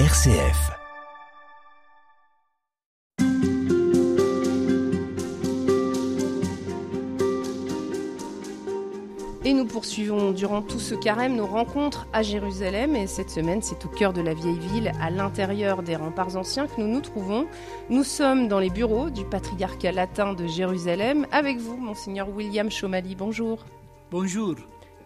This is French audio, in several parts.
RCF. Et nous poursuivons durant tout ce carême nos rencontres à Jérusalem. Et cette semaine, c'est au cœur de la vieille ville, à l'intérieur des remparts anciens, que nous nous trouvons. Nous sommes dans les bureaux du patriarcat latin de Jérusalem. Avec vous, Monseigneur William Chomali. Bonjour. Bonjour.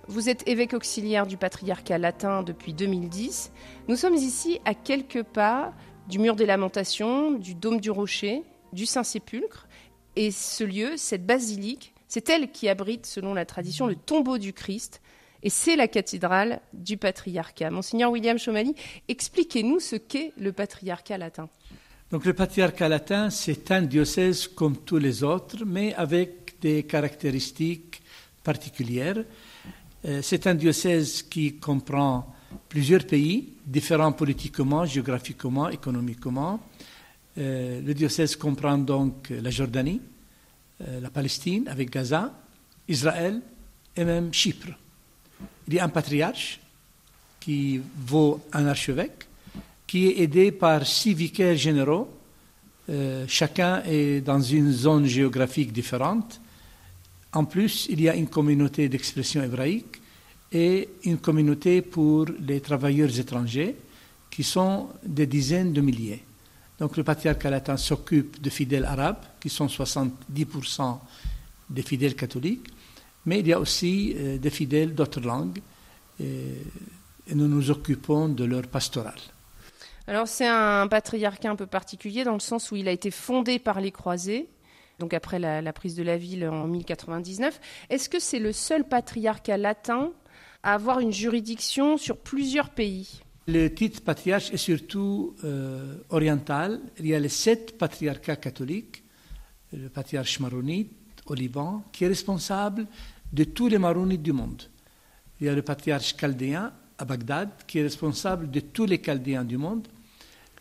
Vous êtes évêque auxiliaire du patriarcat latin depuis 2010. Nous sommes ici à quelques pas du mur des lamentations, du dôme du rocher, du Saint-Sépulcre. Et ce lieu, cette basilique, c'est elle qui abrite, selon la tradition, le tombeau du Christ. Et c'est la cathédrale du patriarcat. Monseigneur William Chomali, expliquez-nous ce qu'est le patriarcat latin. Donc le patriarcat latin, c'est un diocèse comme tous les autres, mais avec des caractéristiques particulières. Euh, c'est un diocèse qui comprend plusieurs pays, différents politiquement, géographiquement, économiquement. Euh, le diocèse comprend donc la Jordanie, euh, la Palestine avec Gaza, Israël et même Chypre. Il y a un patriarche qui vaut un archevêque, qui est aidé par six vicaires généraux. Chacun est dans une zone géographique différente. En plus, il y a une communauté d'expression hébraïque et une communauté pour les travailleurs étrangers, qui sont des dizaines de milliers. Donc le patriarcat latin s'occupe de fidèles arabes, qui sont 70% des fidèles catholiques, mais il y a aussi euh, des fidèles d'autres langues, et, et, nous nous occupons de leur pastoral. Alors c'est un patriarcat un peu particulier dans le sens où il a été fondé par les croisés, donc après la, prise de la ville en 1099. Est-ce que c'est le seul patriarcat latin à avoir une juridiction sur plusieurs pays? Le titre patriarche est surtout euh, oriental. Il y a les sept patriarcats catholiques, le patriarche maronite au Liban, qui est responsable de tous les maronites du monde. Il y a le patriarche chaldéen à Bagdad, qui est responsable de tous les chaldéens du monde.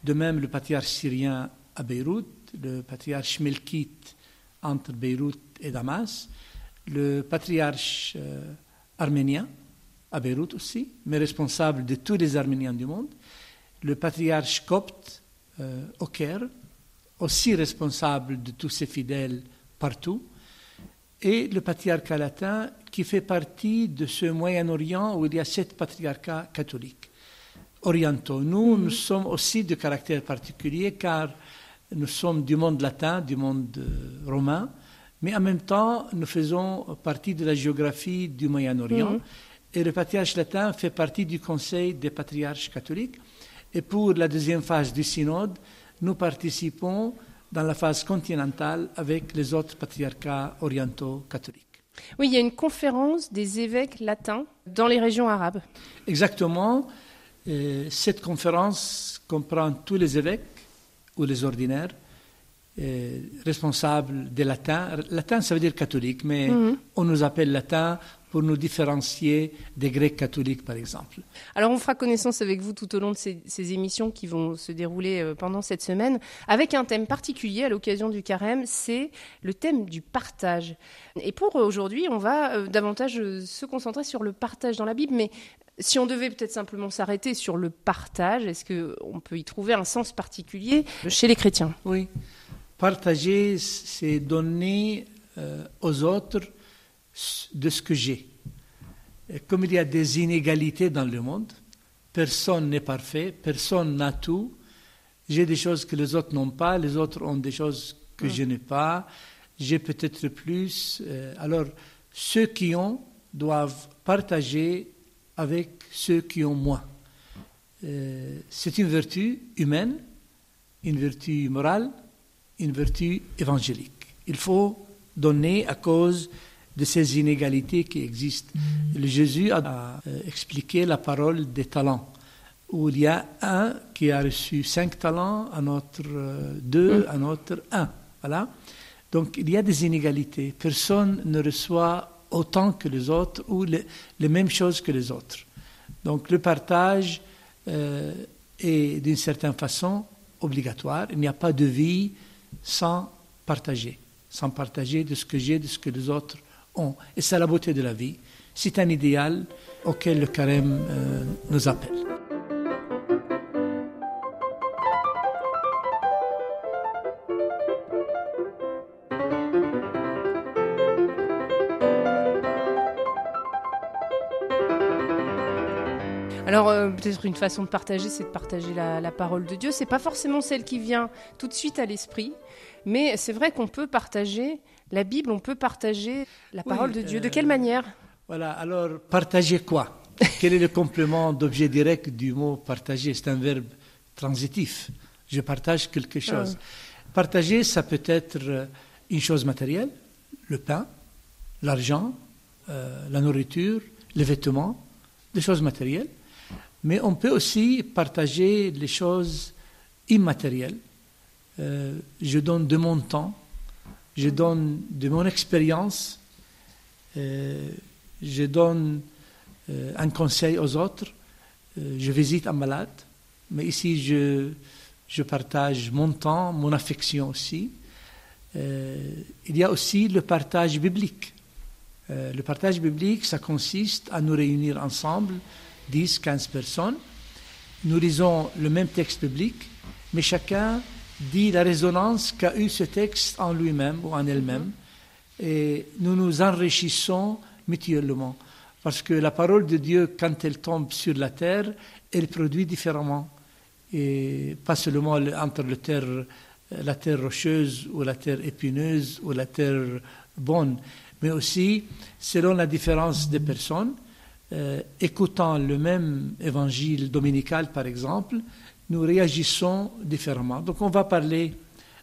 De même, le patriarche syrien à Beyrouth, le patriarche melkite entre Beyrouth et Damas, le patriarche euh, arménien à Beyrouth aussi, mais responsable de tous les Arméniens du monde, le patriarche copte euh, au Caire, aussi responsable de tous ses fidèles partout, et le patriarcat latin qui fait partie de ce Moyen-Orient où il y a sept patriarcats catholiques. Orientaux. Nous, nous sommes aussi de caractère particulier car nous sommes du monde latin, du monde euh, romain, mais en même temps, nous faisons partie de la géographie du Moyen-Orient. Mhm. Et le patriarche latin fait partie du Conseil des patriarches catholiques. Et pour la deuxième phase du synode, nous participons dans la phase continentale avec les autres patriarcats orientaux catholiques. Oui, il y a une conférence des évêques latins dans les régions arabes. Exactement. Cette conférence comprend tous les évêques ou les ordinaires euh, responsables des latins. Latin, ça veut dire catholique, mais Mhm. on nous appelle latin pour nous différencier des Grecs catholiques, par exemple. Alors on fera connaissance avec vous tout au long de ces, ces émissions qui vont se dérouler euh, pendant cette semaine, avec un thème particulier à l'occasion du carême, c'est le thème du partage. Et pour aujourd'hui, on va euh, davantage se concentrer sur le partage dans la Bible, mais si on devait peut-être simplement s'arrêter sur le partage, est-ce qu'on peut y trouver un sens particulier chez les chrétiens? Oui. Partager, c'est donner euh, aux autres de ce que j'ai. Comme il y a des inégalités dans le monde, personne n'est parfait, personne n'a tout. J'ai des choses que les autres n'ont pas, les autres ont des choses que je n'ai pas, j'ai peut-être plus. Euh, alors, ceux qui ont doivent partager avec ceux qui ont moins. Euh, c'est une vertu humaine, une vertu morale, une vertu évangélique. Il faut donner à cause de ces inégalités qui existent. Jésus a euh, expliqué la parole des talents, où il y a un qui a reçu cinq talents, un autre euh, deux, un autre un. Voilà. Donc il y a des inégalités. Personne ne reçoit autant que les autres ou les, mêmes choses que les autres. Donc le partage euh, est d'une certaine façon obligatoire. Il n'y a pas de vie sans partager, sans partager de ce que j'ai, de ce que les autres ont. Et c'est la beauté de la vie. C'est un idéal auquel le carême euh, nous appelle. Alors euh, peut-être une façon de partager, c'est de partager la, la parole de Dieu. C'est pas forcément celle qui vient tout de suite à l'esprit, mais c'est vrai qu'on peut partager la Bible, on peut partager la Oui, parole de Dieu. De euh, quelle manière? Voilà, alors partager quoi? Quel est le complément d'objet direct du mot partager? C'est un verbe transitif. Je partage quelque chose. Partager, ça peut être euh, une chose matérielle, le pain, l'argent, euh, la nourriture, les vêtements, des choses matérielles. Mais on peut aussi partager les choses immatérielles. Euh, je donne de mon temps, je donne de mon expérience, euh, je donne euh, un conseil aux autres, je visite un malade, mais ici je, je partage mon temps, mon affection aussi. Il y a aussi le partage biblique. Le partage biblique, ça consiste à nous réunir ensemble, 10, 15 personnes. Nous lisons le même texte biblique, mais chacun dit la résonance qu'a eu ce texte en lui-même ou en elle-même. Et nous nous enrichissons mutuellement. Parce que la parole de Dieu, quand elle tombe sur la terre, elle produit différemment. Et pas seulement le- entre le terre, la terre rocheuse ou la terre épineuse ou la terre bonne, mais aussi selon la différence des personnes. Euh, écoutant le même évangile dominical, par exemple, nous réagissons différemment. Donc on va parler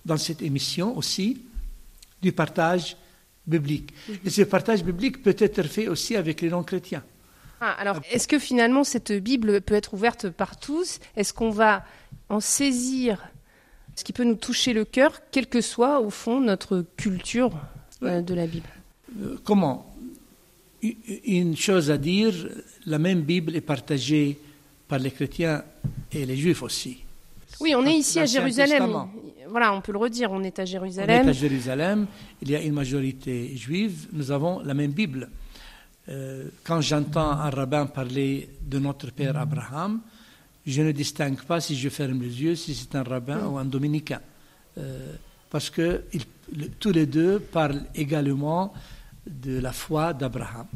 dans cette émission aussi du partage biblique. Et ce partage biblique peut être fait aussi avec les non-chrétiens. Ah, alors, est-ce que finalement cette Bible peut être ouverte par tous? Est-ce qu'on va en saisir ce qui peut nous toucher le cœur, quelle que soit au fond notre culture euh, de la Bible? Euh, comment? Une chose à dire, la même Bible est partagée par les chrétiens et les juifs aussi. Oui, on est ici à Jérusalem. Voilà, on peut le redire, on est à On est Jérusalem. à Jérusalem, il y a une majorité juive, nous avons la même Bible. Euh, quand j'entends un rabbin parler de notre père Abraham, je ne distingue pas si je ferme les yeux si c'est un rabbin ou un dominicain. Euh, parce que le- tous les deux parlent également de la foi d'Abraham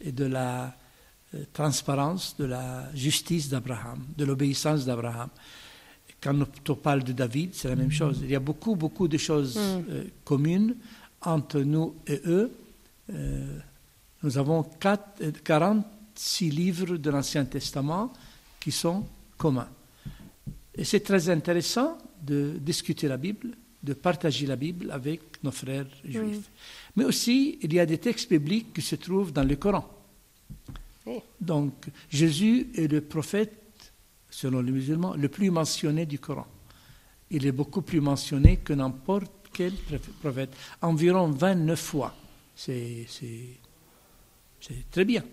et de la euh, transparence, de la justice d'Abraham, de l'obéissance d'Abraham. Quand on parle de David, c'est la même chose. Il y a beaucoup, beaucoup de choses euh, communes entre nous et eux. Euh, nous avons quatre- euh, 46 livres de l'Ancien Testament qui sont communs. Et c'est très intéressant de discuter la Bible, de partager la Bible avec nos frères juifs. Mais aussi, il y a des textes bibliques qui se trouvent dans le Coran. Oui. Donc, Jésus est le prophète, selon les musulmans, le plus mentionné du Coran. Il est beaucoup plus mentionné que n'importe quel prophète. Environ 29 fois. C'est très bien.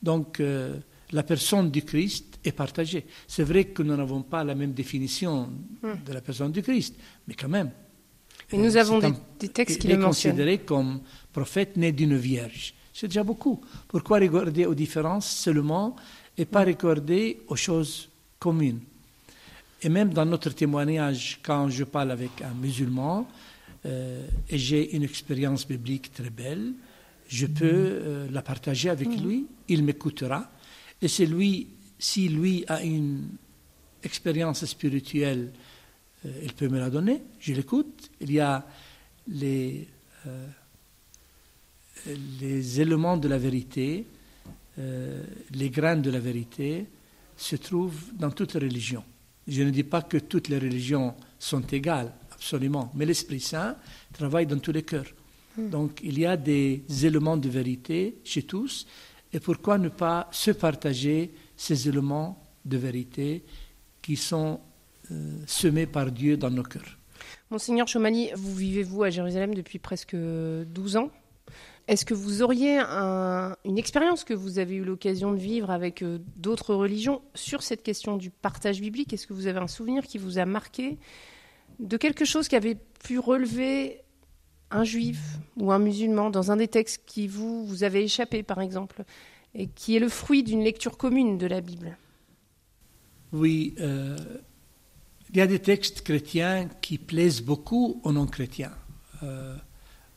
Donc, euh, la personne du Christ est partagée. C'est vrai que nous n'avons pas la même définition de la personne du Christ, mais quand même. Et nous Euh, avons des, des textes qui il est le mentionnent. considéré comme prophète né d'une vierge. C'est déjà beaucoup. Pourquoi regarder aux différences seulement et pas regarder aux choses communes? Et même dans notre témoignage, quand je parle avec un musulman euh, et j'ai une expérience biblique très belle, je peux euh, la partager avec lui, il m'écoutera. Et c'est lui, si lui a une expérience spirituelle, il peut me la donner, je l'écoute. Il y a les, euh, les éléments de la vérité, euh, les graines de la vérité se trouvent dans toutes les religions. Je ne dis pas que toutes les religions sont égales, absolument, mais l'Esprit Saint travaille dans tous les cœurs. Donc il y a des éléments de vérité chez tous, et pourquoi ne pas se partager ces éléments de vérité qui sont euh, semés par Dieu dans nos cœurs. Monseigneur Chomali, vous vivez vous à Jérusalem depuis presque 12 ans. Est-ce que vous auriez un- une expérience que vous avez eu l'occasion de vivre avec euh, d'autres religions sur cette question du partage biblique? Est-ce que vous avez un souvenir qui vous a marqué de quelque chose qui avait pu relever un juif ou un musulman dans un des textes qui vous, vous avez échappé, par exemple, et qui est le fruit d'une lecture commune de la Bible? Oui, euh, il y a des textes chrétiens qui plaisent beaucoup aux non-chrétiens. Euh,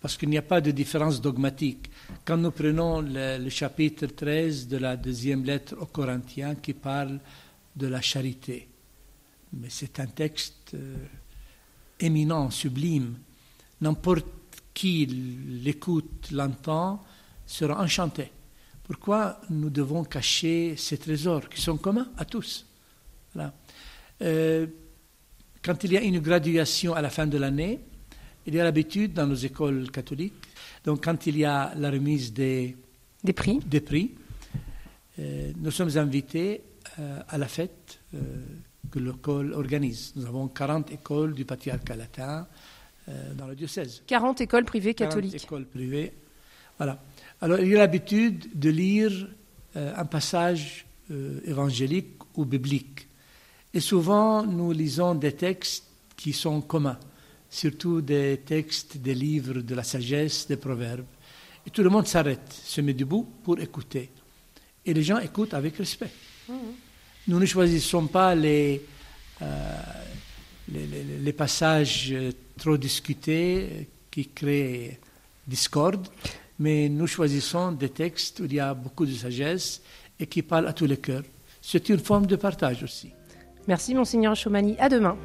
parce qu'il n'y a pas de différence dogmatique. Quand nous prenons le, chapitre 13 de la deuxième lettre aux Corinthiens qui parle de la charité, mais c'est un texte euh, éminent, sublime. N'importe qui l'écoute, l'entend, sera enchanté. Pourquoi nous devons cacher ces trésors qui sont communs à tous? Euh, Quand il y a une graduation à la fin de l'année, il y a l'habitude dans nos écoles catholiques, donc quand il y a la remise des, des prix, des prix euh, nous sommes invités euh, à la fête que l'école organise. Nous avons 40 écoles du patriarcat latin dans le diocèse. 40 écoles privées catholiques. 40 écoles privées, voilà. Alors, il y a l'habitude de lire euh, un passage euh, évangélique ou biblique. Et souvent, nous lisons des textes qui sont communs, surtout des textes des livres de la sagesse, des proverbes. Et tout le monde s'arrête, se met debout pour écouter. Et les gens écoutent avec respect. Mmh. Nous ne choisissons pas les, euh, les, les, passages trop discutés qui créent discorde, mais nous choisissons des textes où il y a beaucoup de sagesse et qui parlent à tous les cœurs. C'est une forme de partage aussi. Merci, Monseigneur Chaumani. À demain.